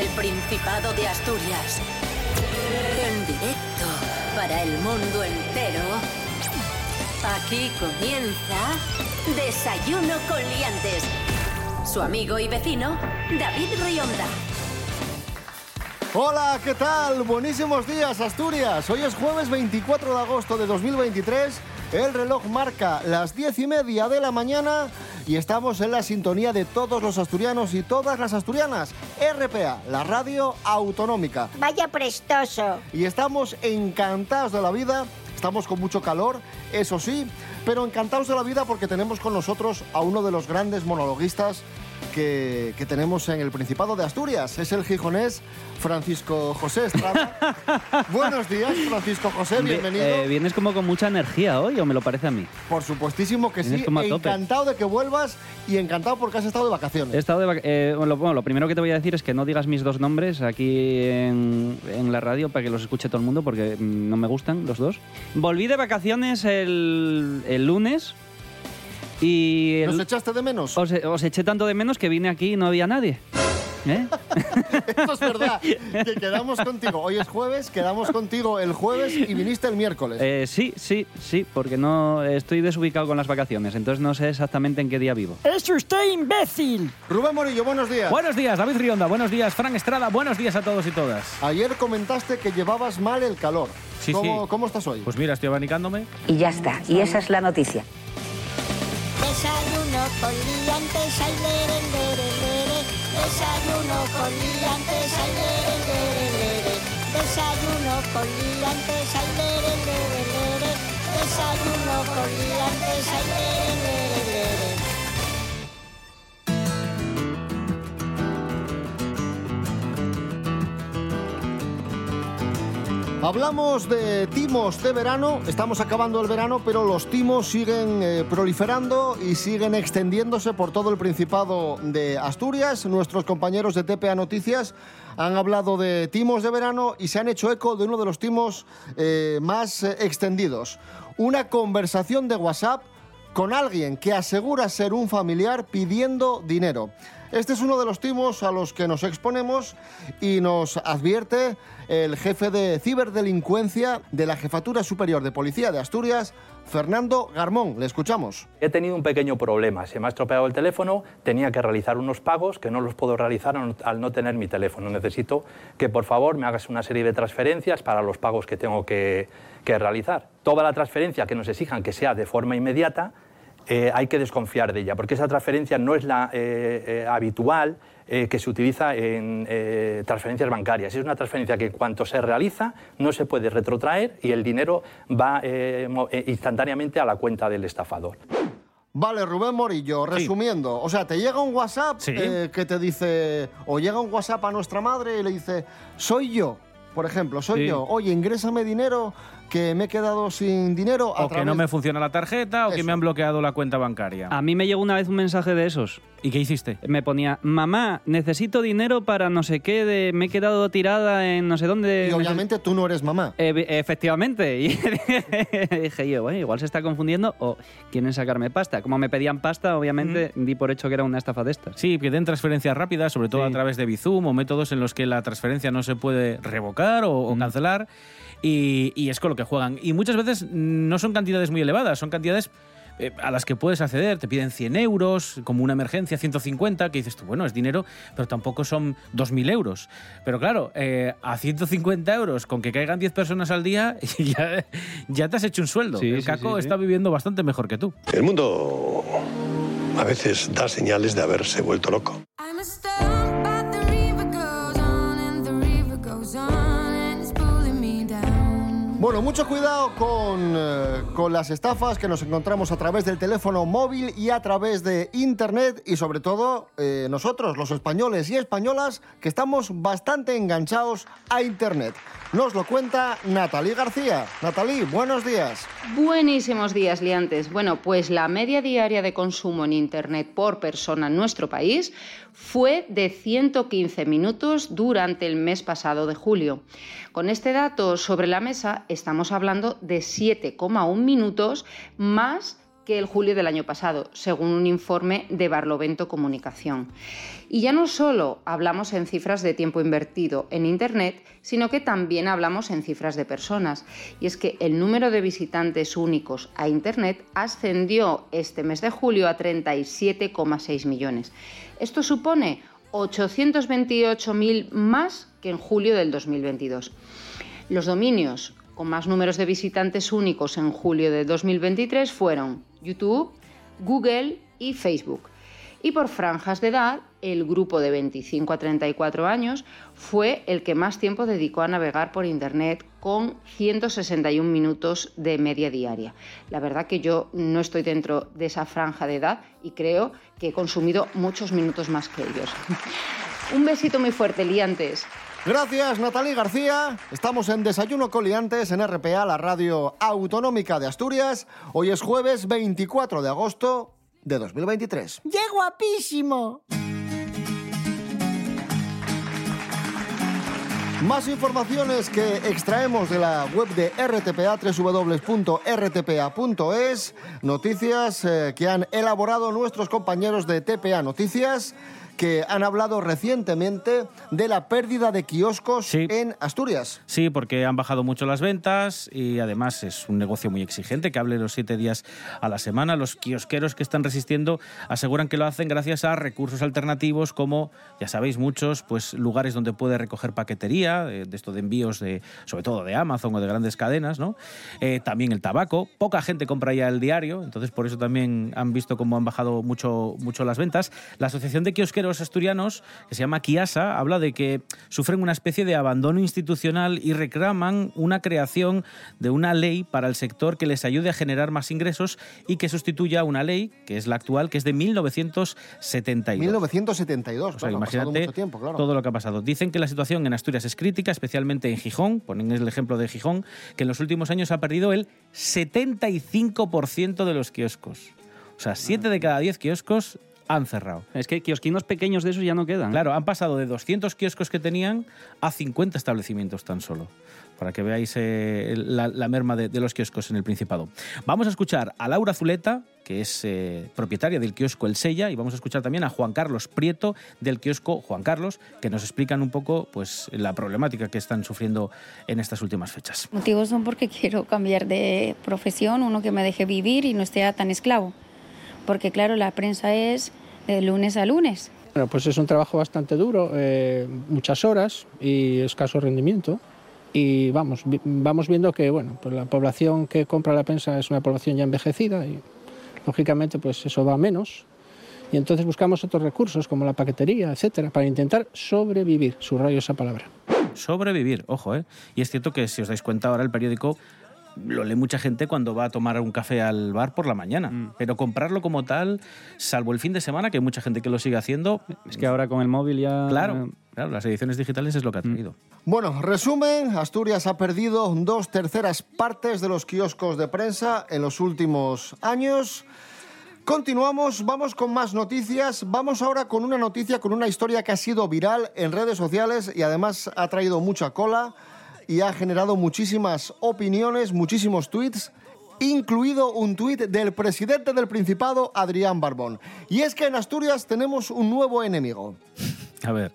desde el Principado de Asturias. En directo para el mundo entero. Aquí comienza Desayuno con Liantes. Su amigo y vecino, David Rionda. Hola, ¿qué tal? Buenísimos días, Asturias. Hoy es jueves 24 de agosto de 2023. El reloj marca las diez y media de la mañana y estamos en la sintonía de todos los asturianos y todas las asturianas. RPA, la radio autonómica. Vaya prestoso. Y estamos encantados de la vida, estamos con mucho calor, eso sí, pero encantados de la vida porque tenemos con nosotros a uno de los grandes monologuistas que, que tenemos en el Principado de Asturias. Es el gijonés Francisco José Estrada. Buenos días, Francisco José, bienvenido. Eh, vienes como con mucha energía hoy, o me lo parece a mí. Por supuestísimo que Vienes sí. como a tope. Encantado de que vuelvas y encantado porque has estado de vacaciones. He estado de vac- eh, bueno, lo primero que te voy a decir es que no digas mis dos nombres aquí en, en la radio para que los escuche todo el mundo porque mm, no me gustan los dos. Volví de vacaciones el, el lunes y el- ¿Nos echaste de menos? os, os eché tanto de menos que vine aquí y no había nadie. ¿Eh? Esto es verdad. Que quedamos contigo. Hoy es jueves, quedamos contigo el jueves y viniste el miércoles. Eh, sí, sí, sí, porque no estoy desubicado con las vacaciones, entonces no sé exactamente en qué día vivo. ¡Es usted imbécil! Rubén Morillo, buenos días. Buenos días, David Rionda. Buenos días, Fran Estrada. Buenos días a todos y todas. Ayer comentaste que llevabas mal el calor. Sí, ¿Cómo, sí. ¿Cómo estás hoy? Pues mira, estoy abanicándome. Y ya está. Y esa es la noticia. Con liantes, ay, lere, lere, lere. Desayuno con liantes, ay, lere, lere, lere. Desayuno con liantes, ay, lere. Desayuno con liantes, ay, lere. Hablamos de timos de verano, estamos acabando el verano, pero los timos siguen eh, proliferando y siguen extendiéndose por todo el Principado de Asturias. Nuestros compañeros de TPA Noticias han hablado de timos de verano y se han hecho eco de uno de los timos eh, más eh, extendidos. Una conversación de WhatsApp con alguien que asegura ser un familiar pidiendo dinero. Este es uno de los timos a los que nos exponemos y nos advierte el jefe de ciberdelincuencia de la Jefatura Superior de Policía de Asturias, Fernando Garmón. Le escuchamos. He tenido un pequeño problema. Se me ha estropeado el teléfono, tenía que realizar unos pagos que no los puedo realizar al- no tener mi teléfono. Necesito que por favor me hagas una serie de transferencias para los pagos que tengo que, que realizar. Toda la transferencia que nos exijan que sea de forma inmediata, eh, hay que desconfiar de ella, porque esa transferencia no es la eh, eh, habitual eh, que se utiliza en eh, transferencias bancarias. Es una transferencia que en cuanto se realiza no se puede retrotraer y el dinero va instantáneamente a la cuenta del estafador. Vale, Rubén Morillo, resumiendo, o sea, te llega un WhatsApp Sí. eh, que te dice, o llega un WhatsApp a nuestra madre y le dice, soy yo, por ejemplo, soy Sí. yo, oye, ingrésame dinero, que me he quedado sin dinero. a O que no me funciona la tarjeta o que me han bloqueado la cuenta bancaria. A mí me llegó una vez un mensaje de esos. ¿Y qué hiciste? Me ponía, mamá, necesito dinero para no sé qué, de, me he quedado tirada en no sé dónde. Y obviamente tú no eres mamá. Ev- efectivamente. Y dije yo, bueno, igual se está confundiendo o quieren sacarme pasta. Como me pedían pasta, obviamente di por hecho que era una estafa de estas. Sí, piden transferencias rápidas, sobre todo Sí. a través de Bizum o métodos en los que la transferencia no se puede revocar o, o cancelar. Y, y es con lo que juegan. Y muchas veces no son cantidades muy elevadas, son cantidades eh, a las que puedes acceder. Te piden 100 euros, como una emergencia, 150, que dices tú, bueno, es dinero, pero tampoco son 2.000 euros. Pero claro, eh, a 150 euros, con que caigan 10 personas al día, ya, ya te has hecho un sueldo. Sí, El sí, caco sí, sí. está viviendo bastante mejor que tú. El mundo a veces da señales de haberse vuelto loco. Bueno, mucho cuidado con, eh, con las estafas que nos encontramos a través del teléfono móvil y a través de Internet y sobre todo eh, nosotros, los españoles y españolas, que estamos bastante enganchados a Internet. Nos lo cuenta Natalie García. Natalie, buenos días. Buenísimos días, liantes. Bueno, pues la media diaria de consumo en Internet por persona en nuestro país fue de 115 minutos durante el mes pasado de julio. Con este dato sobre la mesa, estamos hablando de 7,1 minutos más el julio del año pasado, según un informe de Barlovento Comunicación. Y ya no solo hablamos en cifras de tiempo invertido en Internet, sino que también hablamos en cifras de personas. Y es que el número de visitantes únicos a Internet ascendió este mes de julio a 37,6 millones. Esto supone 828.000 más que en julio del 2022. Los dominios con más números de visitantes únicos en julio de 2023 fueron YouTube, Google y Facebook. Y por franjas de edad, el grupo de 25 a 34 años fue el que más tiempo dedicó a navegar por Internet con 161 minutos de media diaria. La verdad que yo no estoy dentro de esa franja de edad y creo que he consumido muchos minutos más que ellos. Un besito muy fuerte, liantes. Gracias, Natalie García. Estamos en Desayuno Coliantes en RPA, la radio autonómica de Asturias. Hoy es jueves 24 de agosto de 2023. ¡Qué guapísimo! Más informaciones que extraemos de la web de RTPA, www.rtpa.es, noticias eh, que han elaborado nuestros compañeros de TPA Noticias que han hablado recientemente de la pérdida de kioscos Sí. en Asturias. Sí, porque han bajado mucho las ventas y además es un negocio muy exigente que hable los siete días a la semana. Los kiosqueros que están resistiendo aseguran que lo hacen gracias a recursos alternativos como, ya sabéis, muchos pues lugares donde puede recoger paquetería, de, de esto de envíos de, sobre todo de Amazon o de grandes cadenas, ¿no? Eh, también el tabaco. Poca gente compra ya el diario, entonces por eso también han visto cómo han bajado mucho, mucho las ventas. La Asociación de Kiosqueros Asturianos, que se llama Kiasa, habla de que sufren una especie de abandono institucional y reclaman una creación de una ley para el sector que les ayude a generar más ingresos y que sustituya una ley, que es la actual, que es de 1972. 1972, O sea, claro, ha imagínate mucho tiempo, claro. todo lo que ha pasado. Dicen que la situación en Asturias es crítica, especialmente en Gijón. Ponen el ejemplo de Gijón, que en los últimos años ha perdido el 75% de los kioscos. O sea, 7 de cada 10 kioscos han cerrado. Es que kiosquinos pequeños de esos ya no quedan. Claro, han pasado de 200 kioscos que tenían a 50 establecimientos tan solo. Para que veáis eh, la, la merma de, de los kioscos en el Principado. Vamos a escuchar a Laura Zuleta, que es eh, propietaria del kiosco El Sella, y vamos a escuchar también a Juan Carlos Prieto del kiosco Juan Carlos, que nos explican un poco pues, la problemática que están sufriendo en estas últimas fechas. Motivos son porque quiero cambiar de profesión, uno que me deje vivir y no esté tan esclavo. Porque claro, la prensa es de lunes a lunes. Bueno, pues es un trabajo bastante duro, eh, muchas horas y escaso rendimiento. Y vamos, vi- vamos viendo que bueno, pues la población que compra la prensa es una población ya envejecida y lógicamente pues eso va a menos. Y entonces buscamos otros recursos como la paquetería, etcétera, para intentar sobrevivir, subrayo esa palabra. Sobrevivir, ojo, ¿eh? Y es cierto que si os dais cuenta ahora el periódico lo lee mucha gente cuando va a tomar un café al bar por la mañana. Mm. Pero comprarlo como tal, salvo el fin de semana, que hay mucha gente que lo sigue haciendo. Es que ahora con el móvil ya... Claro, claro, las ediciones digitales es lo que ha traído. Bueno, resumen, Asturias ha perdido dos terceras partes de los kioscos de prensa en los últimos años. Continuamos, vamos con más noticias. Vamos ahora con una noticia, con una historia que ha sido viral en redes sociales y además ha traído mucha cola y ha generado muchísimas opiniones, muchísimos tweets, incluido un tuit del presidente del Principado, Adrián Barbón. Y es que en Asturias tenemos un nuevo enemigo. A ver.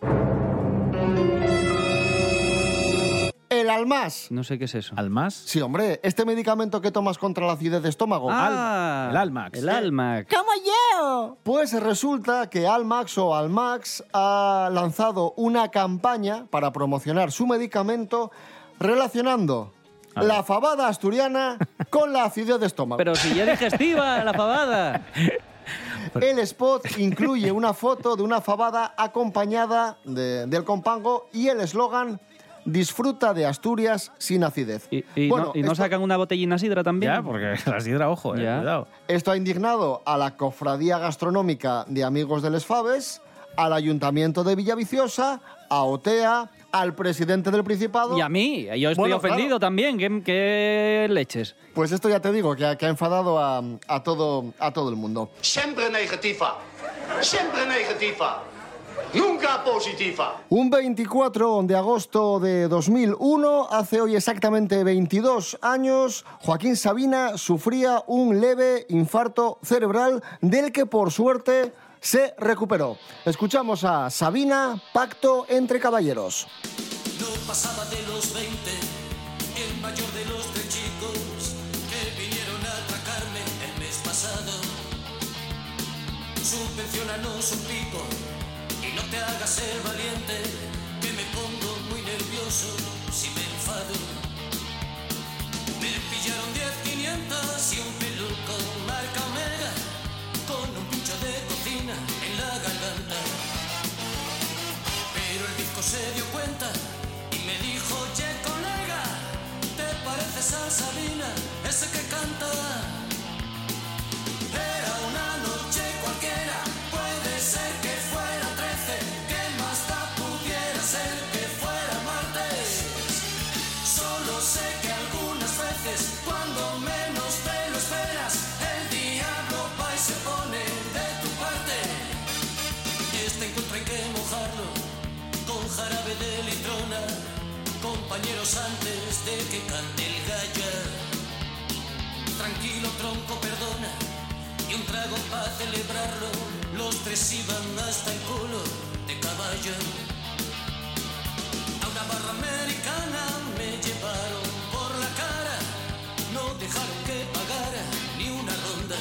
El Almas. No sé qué es eso. ¿Almas? Sí, hombre, este medicamento que tomas contra la acidez de estómago. Ah, el Almax. El Almax. ¡Como yo! Pues resulta que Almax o Almax ha lanzado una campaña para promocionar su medicamento relacionando la fabada asturiana con la acidez de estómago. Pero si ya digestiva la pavada. El spot incluye una foto de una fabada acompañada de- del compango y el eslogan Disfruta de Asturias sin acidez. Y, y Bueno, no, y no esto- sacan una botellina sidra también. Ya, porque la sidra, ojo, eh, Ya. cuidado. Esto ha indignado a la Cofradía Gastronómica de Amigos de Les Faves, al Ayuntamiento de Villaviciosa, a OTEA, al presidente del Principado. Y a mí, yo estoy Bueno, ofendido también. ¿Qué, qué leches? Pues esto ya te digo, que ha, que ha enfadado a, a todo, a todo el mundo. Sempre negatifa. Sempre negatifa. Nunca positiva. Un 24 de agosto de 2001, hace hoy exactamente 22 años, Joaquín Sabina sufría un leve infarto cerebral del que por suerte se recuperó. Escuchamos a Sabina, Pacto entre Caballeros. No pasaba de los 20, el mayor de los tres chicos que vinieron a atracarme el mes pasado. Subvencionanos un pico y no te hagas ser valiente, que me pongo muy nervioso si me enfado. Me pillaron 10 500 y un peluco Se dio cuenta y me dijo, oye colega, ¿te pareces a Sabina, ese que canta? Compañeros antes de que cante el gallo. Tranquilo tronco, perdona, y un trago para celebrarlo. Los tres iban hasta el culo de caballo. A una barra americana me llevaron por la cara, no dejaron que pagara ni una ronda.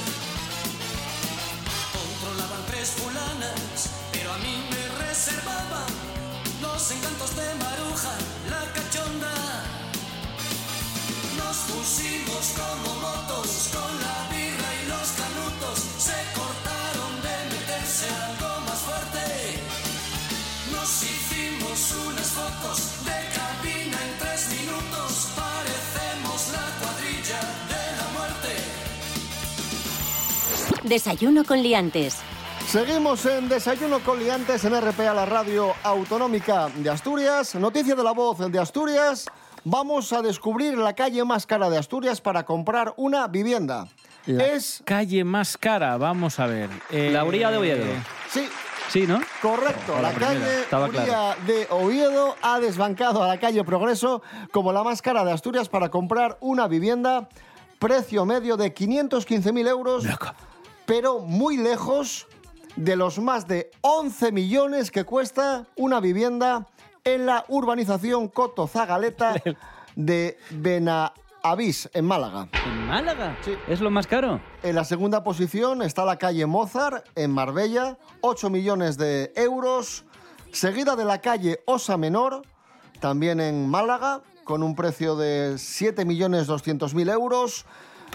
Controlaban tres fulanas, pero a mí me reservaban los encantos de Maruja, pusimos como motos con la birra y los canutos. Se cortaron de meterse algo más fuerte. Nos hicimos unas fotos de cabina en tres minutos. Parecemos la cuadrilla de la muerte. Desayuno con liantes. Seguimos en Desayuno con Liantes en RPA, la radio autonómica de Asturias. Noticia de la voz de Asturias. Vamos a descubrir la calle más cara de Asturias para comprar una vivienda. La Es calle más cara, vamos a ver. Eh, La Uría de Oviedo. Sí, Sí, ¿no? correcto. A la La calle claro. de Oviedo ha desbancado a la calle Progreso como la más cara de Asturias para comprar una vivienda. Precio medio de 515.000 euros, pero muy lejos de los más de 11 millones que cuesta una vivienda en la urbanización Coto Zagaleta de Benavís, en Málaga. ¿En Málaga? ¿Es lo más caro? En la segunda posición está la calle Mozart, en Marbella, 8 millones de euros. Seguida de la calle Osa Menor, también en Málaga, con un precio de 7 millones 200 mil euros.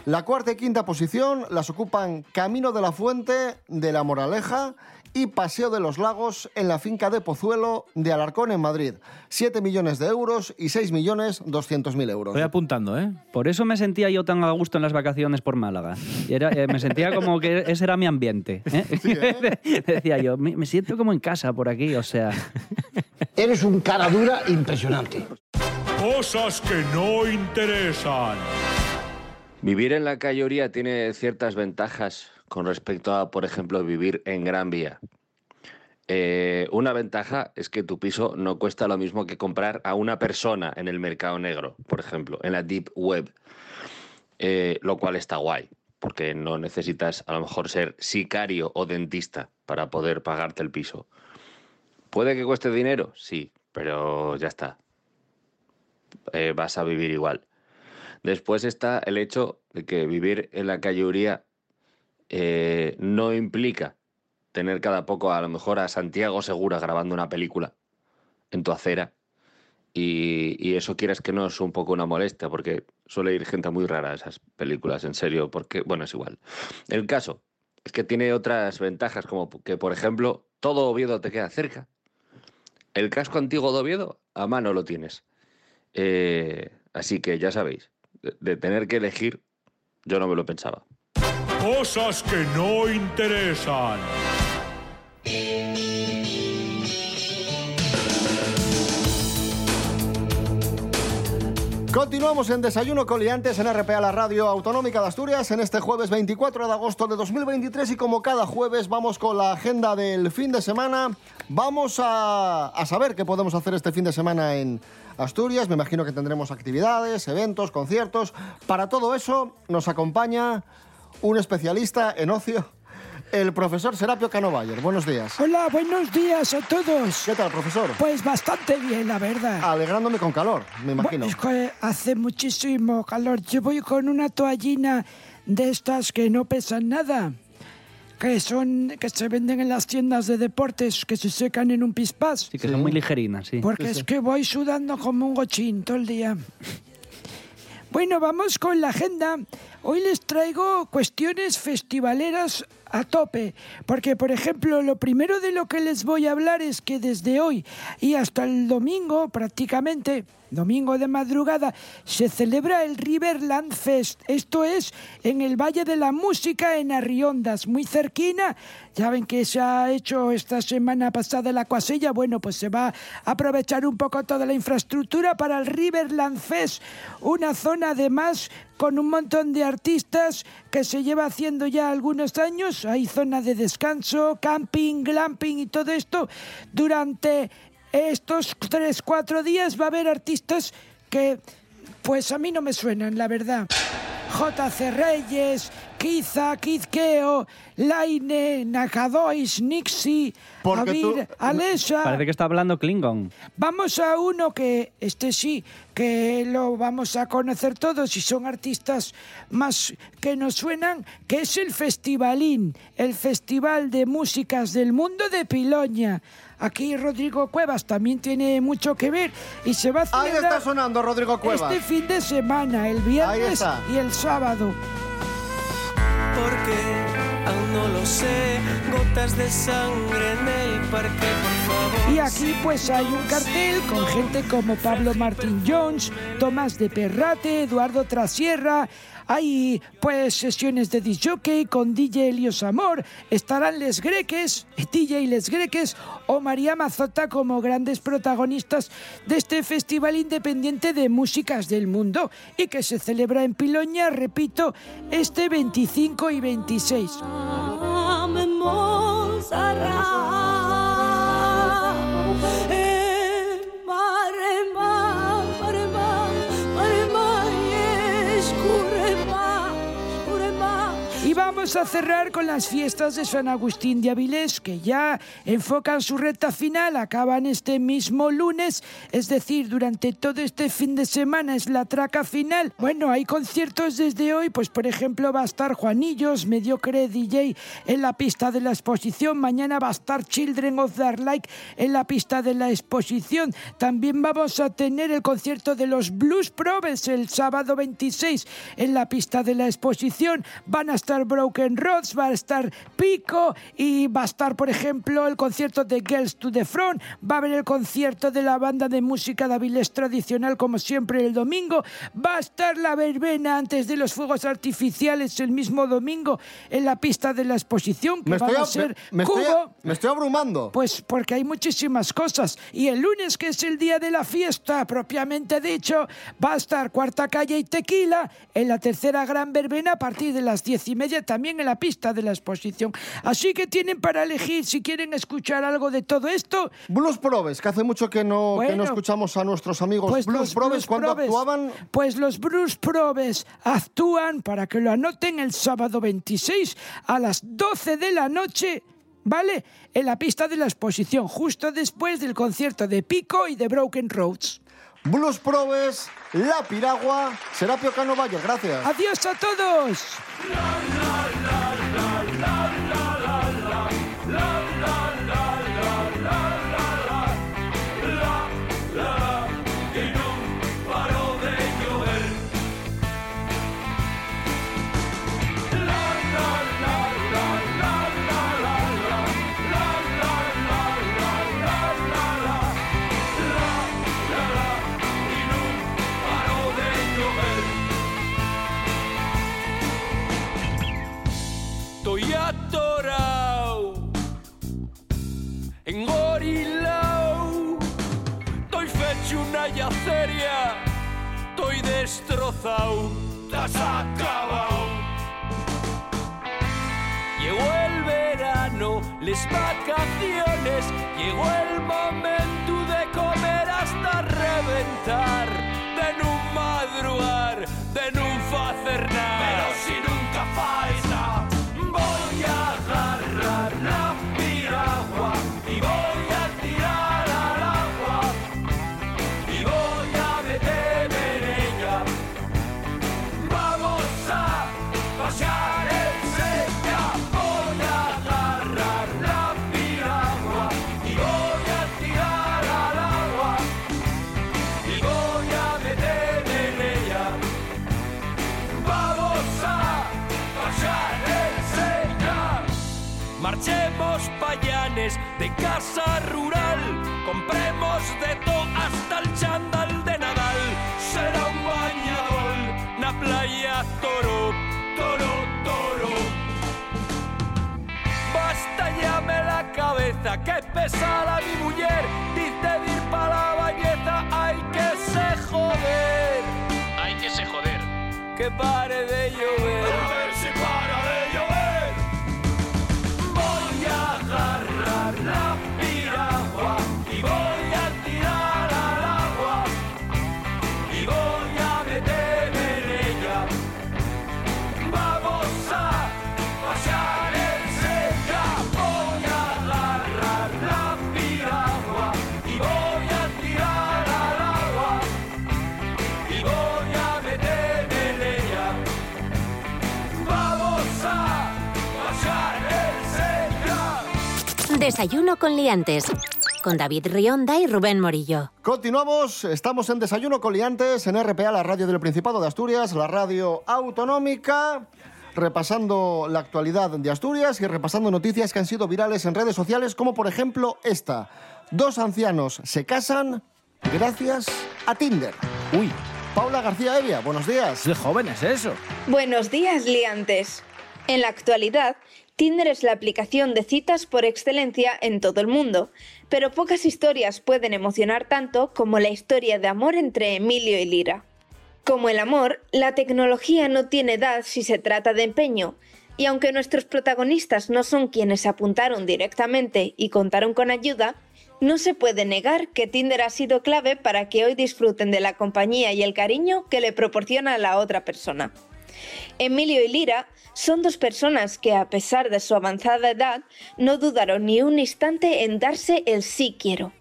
La cuarta y quinta posición las ocupan Camino de la Fuente de La Moraleja y Paseo de los Lagos en la finca de Pozuelo de Alarcón en Madrid. 7 millones de euros y 6 millones 200 mil euros. Estoy apuntando, ¿eh? Por eso me sentía yo tan a gusto en las vacaciones por Málaga. Era, eh, me sentía como que ese era mi ambiente. ¿eh? Decía yo, me, me siento como en casa por aquí, o sea. Eres un cara dura impresionante. Cosas que no interesan. Vivir en la calle tiene ciertas ventajas con respecto a, por ejemplo, vivir en Gran Vía. Eh, una ventaja es que tu piso no cuesta lo mismo que comprar a una persona en el mercado negro, por ejemplo, en la Deep Web, Eh, lo cual está guay, porque no necesitas a lo mejor ser sicario o dentista para poder pagarte el piso. ¿Puede que cueste dinero? Sí, pero ya está. Eh, vas a vivir igual. Después está el hecho de que vivir en la calle Uría eh, no implica tener cada poco a lo mejor a Santiago Segura grabando una película en tu acera. Y, y eso quieras que no es un poco una molestia, porque suele ir gente muy rara a esas películas, en serio, porque, bueno, es igual. El caso es que tiene otras ventajas, como que, por ejemplo, todo Oviedo te queda cerca. El casco antiguo de Oviedo, a mano lo tienes. Eh, así que ya sabéis, de, tener que elegir, yo no me lo pensaba. Cosas que no interesan. Continuamos en Desayuno Coliantes en RPA, la radio autonómica de Asturias, en este jueves 24 de agosto de 2023 y como cada jueves vamos con la agenda del fin de semana. Vamos a, a saber qué podemos hacer este fin de semana en Asturias. Me imagino que tendremos actividades, eventos, conciertos. Para todo eso nos acompaña un especialista en ocio, el profesor Serapio Canovayer. Buenos días. Hola, buenos días a todos. ¿Qué tal, profesor? Pues bastante bien, la verdad. Alegrándome con calor, me imagino. Es que hace muchísimo calor. Yo voy con una toallina de estas que no pesan nada. Que son, que se venden en las tiendas de deportes, que se secan en un pispás. Sí, que son muy ligerinas, sí. Porque es que voy sudando como un gochín todo el día. Bueno, vamos con la agenda. Hoy les traigo cuestiones festivaleras a tope, porque por ejemplo, lo primero de lo que les voy a hablar es que desde hoy y hasta el domingo prácticamente, domingo de madrugada, se celebra el Riverland Fest. Esto es en el Valle de la Música en Arriondas, muy cerquina. Ya ven que se ha hecho esta semana pasada la cuasella. Bueno, pues se va a aprovechar un poco toda la infraestructura para el Riverland Fest, una zona además con un montón de artistas que se lleva haciendo ya algunos años. Hay zona de descanso, camping, glamping y todo esto. Durante estos tres, cuatro días va a haber artistas que, pues a mí no me suenan, la verdad. JC Reyes, Kiza, Kizkeo, Laine, Nakadois, tú- Avir, Alesha. Parece que está hablando Klingon. Vamos a uno que, este sí, que lo vamos a conocer todos y son artistas más que nos suenan, que es el Festivalín, el Festival de Músicas del Mundo de Piloña. Aquí Rodrigo Cuevas también tiene mucho que ver y se va a Ahí celebrar está sonando Rodrigo Cuevas. este fin de semana, el Ahí viernes y el sábado. Porque aún no lo sé, Y aquí pues hay un cartel con gente como Pablo Martín Jones, Tomás de Perrate, Eduardo Trasierra. Hay pues sesiones de disjockey con DJ Elios Amor. Estarán Les Greques, DJ Les Greques o María Mazota como grandes protagonistas de este festival independiente de músicas del mundo y que se celebra en Piloña, repito, este 25 y 26. Mozart. Vamos a cerrar con las fiestas de San Agustín de Avilés, que ya enfocan su recta final, acaban este mismo lunes, es decir, durante todo este fin de semana es la traca final. Bueno, hay conciertos desde hoy, pues por ejemplo va a estar Juanillos, Mediocre DJ en la pista de la exposición, mañana va a estar Children of the Like en la pista de la exposición. También vamos a tener el concierto de los Blues Probes el sábado 26 en la pista de la exposición. Van a estar Broken Roads, va a estar Pico y va a estar, por ejemplo, el concierto de Girls to the Front. Va a haber el concierto de la banda de música de Avilés tradicional, como siempre, el domingo. Va a estar la verbena antes de los fuegos artificiales el mismo domingo en la pista de la exposición, que Me van estoy, a ser me, me estoy, Cubo. me estoy abrumando. Pues porque hay muchísimas cosas. Y el lunes, que es el día de la fiesta, propiamente dicho, va a estar Cuarta Calle y Tequila en la tercera gran verbena a partir de las diez y media, también en la pista de la exposición. Así que tienen para elegir si quieren escuchar algo de todo esto. Blues Probes, que hace mucho que no, que no escuchamos a nuestros amigos Pues Blues Probes cuando actuaban. Pues los Blues Probes actúan, para que lo anoten, el sábado 26 a las 12 de la noche. ¿Vale? En la pista de la exposición, justo después del concierto de Pico y de Broken Roads. Blues Probes, La Piragua, Serapio Cano Valle, gracias. ¡Adiós a todos! Una yaceria Estoy destrozado, te acabado. Llegó el verano, las vacaciones, llegó el momento de comer hasta reventar, de no madrugar, de no hacer de casa rural, compremos de todo hasta el chándal de Nadal. Será un bañador, na playa toro, toro, toro. Basta llame la cabeza, que pesada mi mujer, dice ir pa' la bañeta, hay que se joder. Hay que se joder. Que pare de llover. Desayuno con liantes. Con David Rionda y Rubén Morillo. Continuamos, estamos en Desayuno Coliantes, en RPA, la radio del Principado de Asturias, la radio autonómica, repasando la actualidad de Asturias y repasando noticias que han sido virales en redes sociales, como por ejemplo esta. Dos ancianos se casan gracias a Tinder. Uy. Paula García Evia, buenos días. De jóvenes eso. Buenos días, liantes. En la actualidad, Tinder es la aplicación de citas por excelencia en todo el mundo, pero pocas historias pueden emocionar tanto como la historia de amor entre Emilio y Lira. Como el amor, la tecnología no tiene edad si se trata de empeño, y aunque nuestros protagonistas no son quienes apuntaron directamente y contaron con ayuda, no se puede negar que Tinder ha sido clave para que hoy disfruten de la compañía y el cariño que le proporciona la otra persona. Emilio y Lira son dos personas que, a pesar de su avanzada edad, no dudaron ni un instante en darse el sí quiero.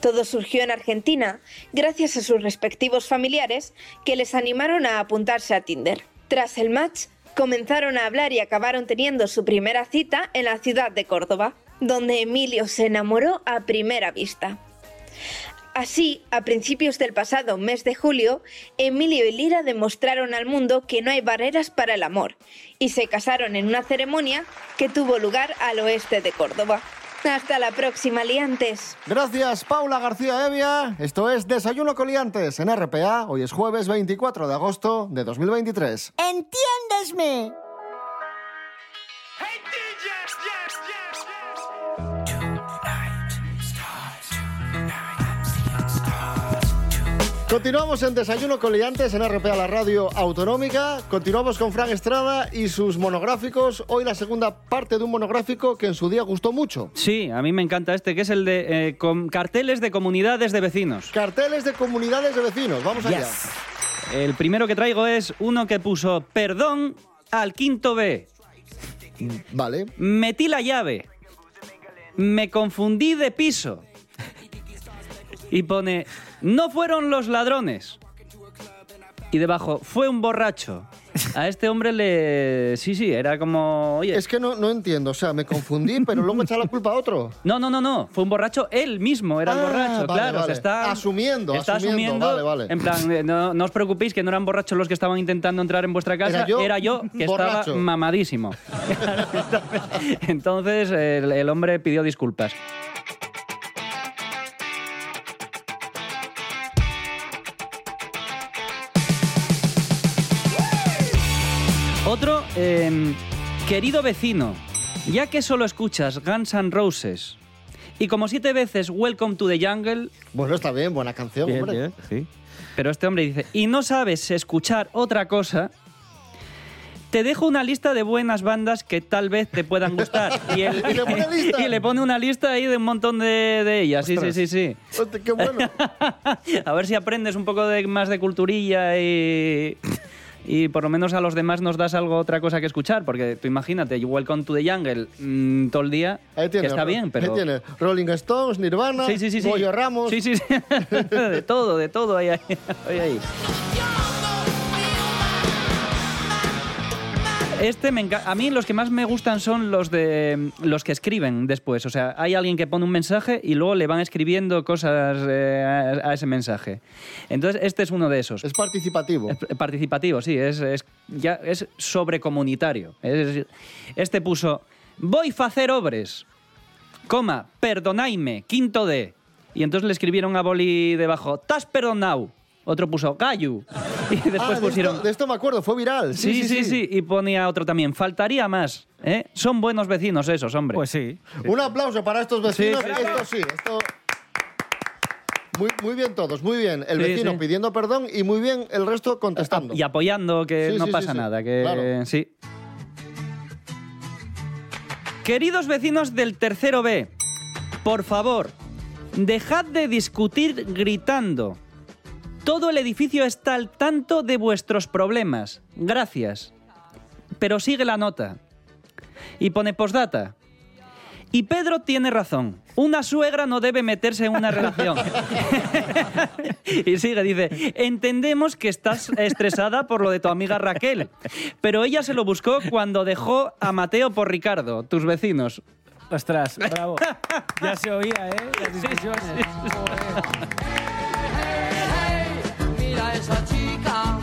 Todo surgió en Argentina gracias a sus respectivos familiares que les animaron a apuntarse a Tinder. Tras el match, comenzaron a hablar y acabaron teniendo su primera cita en la ciudad de Córdoba, donde Emilio se enamoró a primera vista. Así, a principios del pasado mes de julio, Emilio y Lira demostraron al mundo que no hay barreras para el amor y se casaron en una ceremonia que tuvo lugar al oeste de Córdoba. Hasta la próxima, liantes. Gracias, Paula García Evia. Esto es Desayuno Coliantes en RPA. Hoy es jueves 24 de agosto de 2023. ¡Entiéndesme! Continuamos en Desayuno Coliantes en RPA, la radio autonómica. Continuamos con Fran Estrada y sus monográficos. Hoy la segunda parte de un monográfico que en su día gustó mucho. Sí, a mí me encanta este, que es el de eh, com- carteles de comunidades de vecinos. Carteles de comunidades de vecinos. Vamos allá. Yes. El primero que traigo es uno que puso perdón al quinto B. Vale. Metí la llave. Me confundí de piso. Y pone, no fueron los ladrones. Y debajo, fue un borracho. A este hombre le... Sí, sí, era como... Oye, Es que no, no entiendo. O sea, me confundí, pero luego echar la culpa a otro. No, no, no, no. Fue un borracho. Él mismo era el Ah, borracho. vale, claro, vale. se está Asumiendo, está asumiendo. Vale, vale. En plan, eh, no, no os preocupéis que no eran borrachos los que estaban intentando entrar en vuestra casa. Era yo, que borracho. estaba mamadísimo. Entonces el, el hombre pidió disculpas. Otro, eh, querido vecino, ya que solo escuchas Guns N' Roses y como siete veces Welcome to the Jungle. Bueno, está bien, buena canción, Bien, hombre. bien, sí. Pero este hombre dice, y no sabes escuchar otra cosa, te dejo una lista de buenas bandas que tal vez te puedan gustar. Y, él- ¿Y le pone lista? y le pone una lista ahí de un montón de, de ellas. Sí, sí, sí, sí. Qué bueno. A ver si aprendes un poco de, más de culturilla y, y por lo menos a los demás nos das algo, otra cosa que escuchar. Porque tú imagínate, Welcome to the Jungle mm, todo el día, Ahí tiene, que está bien, pero... Ahí tiene Rolling Stones, Nirvana, Sí, sí, sí, sí. Goyo Ramos. Sí, sí, sí. de todo, de todo ahí, ahí, ahí. Este me a mí los que más me gustan son los de los que escriben después. O sea, hay alguien que pone un mensaje y luego le van escribiendo cosas eh, a, a ese mensaje. Entonces, este es uno de esos. Es participativo. Es participativo, sí, es, es, ya, es sobrecomunitario. Es- este puso, voy a hacer obres, coma, perdonaime, quinto D. Y entonces le escribieron a Boli debajo, ¿tas perdonado? Otro puso, gallo. Y después Ah, de, pusieron... esto, de esto me acuerdo, fue viral. Sí sí, sí, Y ponía otro también. Faltaría más. ¿eh? Son buenos vecinos esos, hombre. Pues sí. Un aplauso para estos vecinos. Sí, sí, esto sí, esto. Muy, muy bien todos, muy bien. El vecino sí. pidiendo perdón y muy bien el resto contestando. Y apoyando, que Sí, no sí, sí, pasa sí. nada. Que, Claro. sí. Queridos vecinos del tercero B, por favor, dejad de discutir gritando. Todo el edificio está al tanto de vuestros problemas. Gracias. Pero sigue la nota. Y pone postdata. Y Pedro tiene razón. Una suegra no debe meterse en una relación. y sigue, dice, entendemos que estás estresada por lo de tu amiga Raquel, pero ella se lo buscó cuando dejó a Mateo por Ricardo, tus vecinos. Ostras, bravo. Ya se oía, ¿eh? Las discusiones. Esa chica.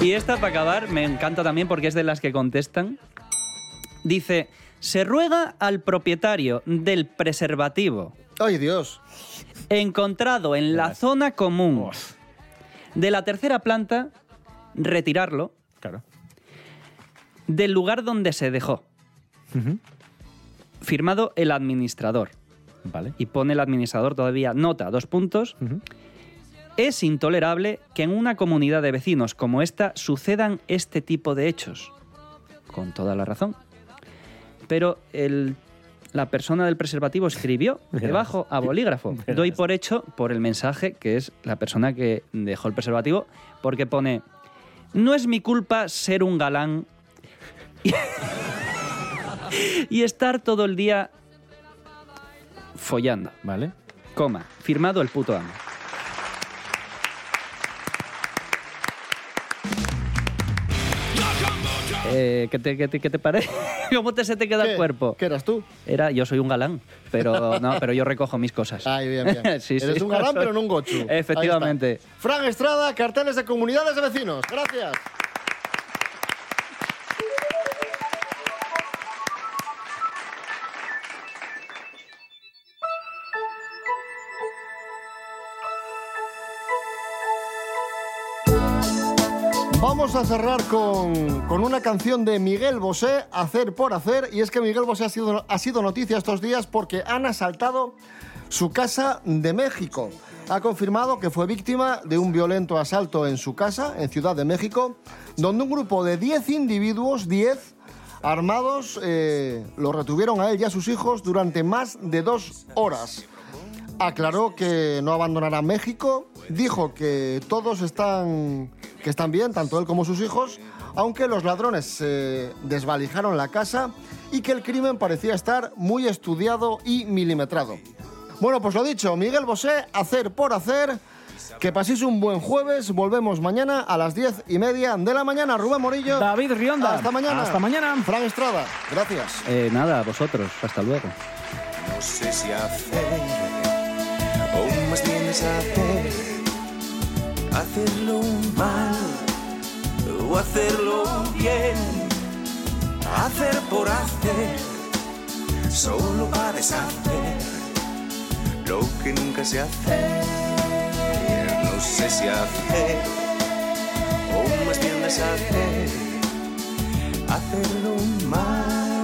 Y esta, para acabar, me encanta también porque es de las que contestan. Dice, se ruega al propietario del preservativo. ¡Ay, Dios! Encontrado en la zona común de la tercera planta, retirarlo Claro. del lugar donde se dejó. Firmado el administrador. Vale. Y pone el administrador todavía nota, dos puntos. Es intolerable que en una comunidad de vecinos como esta sucedan este tipo de hechos. Con toda la razón. Pero el- la persona del preservativo escribió debajo a bolígrafo. Doy por hecho por el mensaje que es la persona que dejó el preservativo, porque pone, no es mi culpa ser un galán y estar todo el día follando. Vale. Coma, firmado el puto amo. Eh, ¿qué, te, qué te- qué te parece? ¿Cómo te se te queda ¿Qué? el cuerpo? ¿Qué eras tú? Era, yo soy un galán, pero no, pero yo recojo mis cosas. Ay, bien, bien. Sí, Eres sí. un galán, pero no un gochu. Efectivamente. Fran Estrada, carteles de comunidades de vecinos. Gracias. Vamos a cerrar con, con una canción de Miguel Bosé, Hacer por Hacer. Y es que Miguel Bosé ha sido, ha sido noticia estos días porque han asaltado su casa de México. Ha confirmado que fue víctima de un violento asalto en su casa, en Ciudad de México, donde un grupo de 10 individuos, 10 armados, eh, lo retuvieron a él y a sus hijos durante más de dos horas. Aclaró que no abandonará México, dijo que todos están, que están bien, tanto él como sus hijos, aunque los ladrones eh, desvalijaron la casa y que el crimen parecía estar muy estudiado y milimetrado. Bueno, pues lo dicho, Miguel Bosé, hacer por hacer. Que paséis un buen jueves. Volvemos mañana a las diez y media de la mañana. Rubén Morillo. David Rionda. Hasta mañana. Hasta mañana. Fran Estrada. Gracias. Eh, nada, vosotros. Hasta luego. No sé si hacer o más bien es hacer, hacerlo mal o hacerlo bien, hacer por hacer, solo para deshacer lo que nunca se hace. No sé si hacer o más bien deshacer, hacerlo mal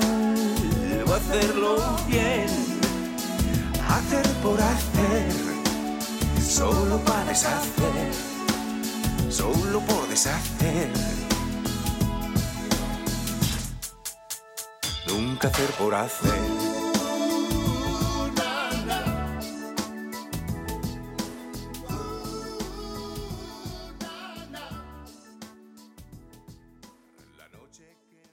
o hacerlo bien. Hacer por hacer, solo para deshacer, solo por deshacer. Nunca hacer por hacer.